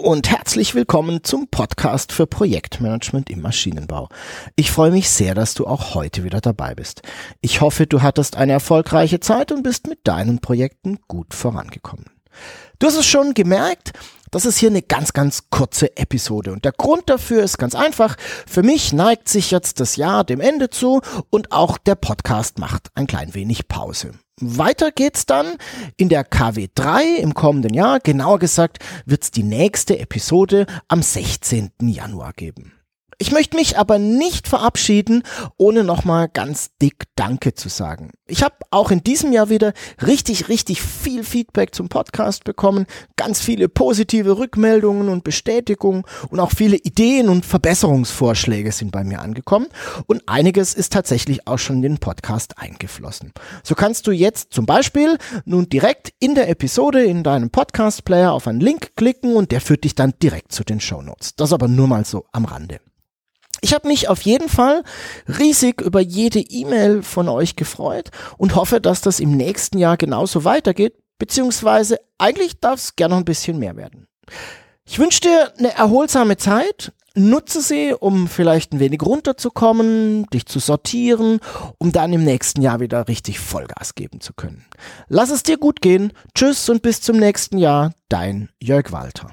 Und herzlich willkommen zum Podcast für Projektmanagement im Maschinenbau. Ich freue mich sehr, dass du auch heute wieder dabei bist. Ich hoffe, du hattest eine erfolgreiche Zeit und bist mit deinen Projekten gut vorangekommen. Du hast es schon gemerkt, das ist hier eine ganz, ganz kurze Episode. Und der Grund dafür ist ganz einfach. Für mich neigt sich jetzt das Jahr dem Ende zu und auch der Podcast macht ein klein wenig Pause. Weiter geht's dann in der KW3 im kommenden Jahr. Genauer gesagt wird's die nächste Episode am 16. Januar geben. Ich möchte mich aber nicht verabschieden, ohne nochmal ganz dick Danke zu sagen. Ich habe auch in diesem Jahr wieder richtig, richtig viel Feedback zum Podcast bekommen, ganz viele positive Rückmeldungen und Bestätigungen und auch viele Ideen und Verbesserungsvorschläge sind bei mir angekommen und einiges ist tatsächlich auch schon in den Podcast eingeflossen. So kannst du jetzt zum Beispiel nun direkt in der Episode in deinem Podcast-Player auf einen Link klicken und der führt dich dann direkt zu den Show Notes. Das aber nur mal so am Rande. Ich habe mich auf jeden Fall riesig über jede E-Mail von euch gefreut und hoffe, dass das im nächsten Jahr genauso weitergeht, beziehungsweise eigentlich darf es gerne noch ein bisschen mehr werden. Ich wünsche dir eine erholsame Zeit. Nutze sie, um vielleicht ein wenig runterzukommen, dich zu sortieren, um dann im nächsten Jahr wieder richtig Vollgas geben zu können. Lass es dir gut gehen. Tschüss und bis zum nächsten Jahr. Dein Jörg Walter.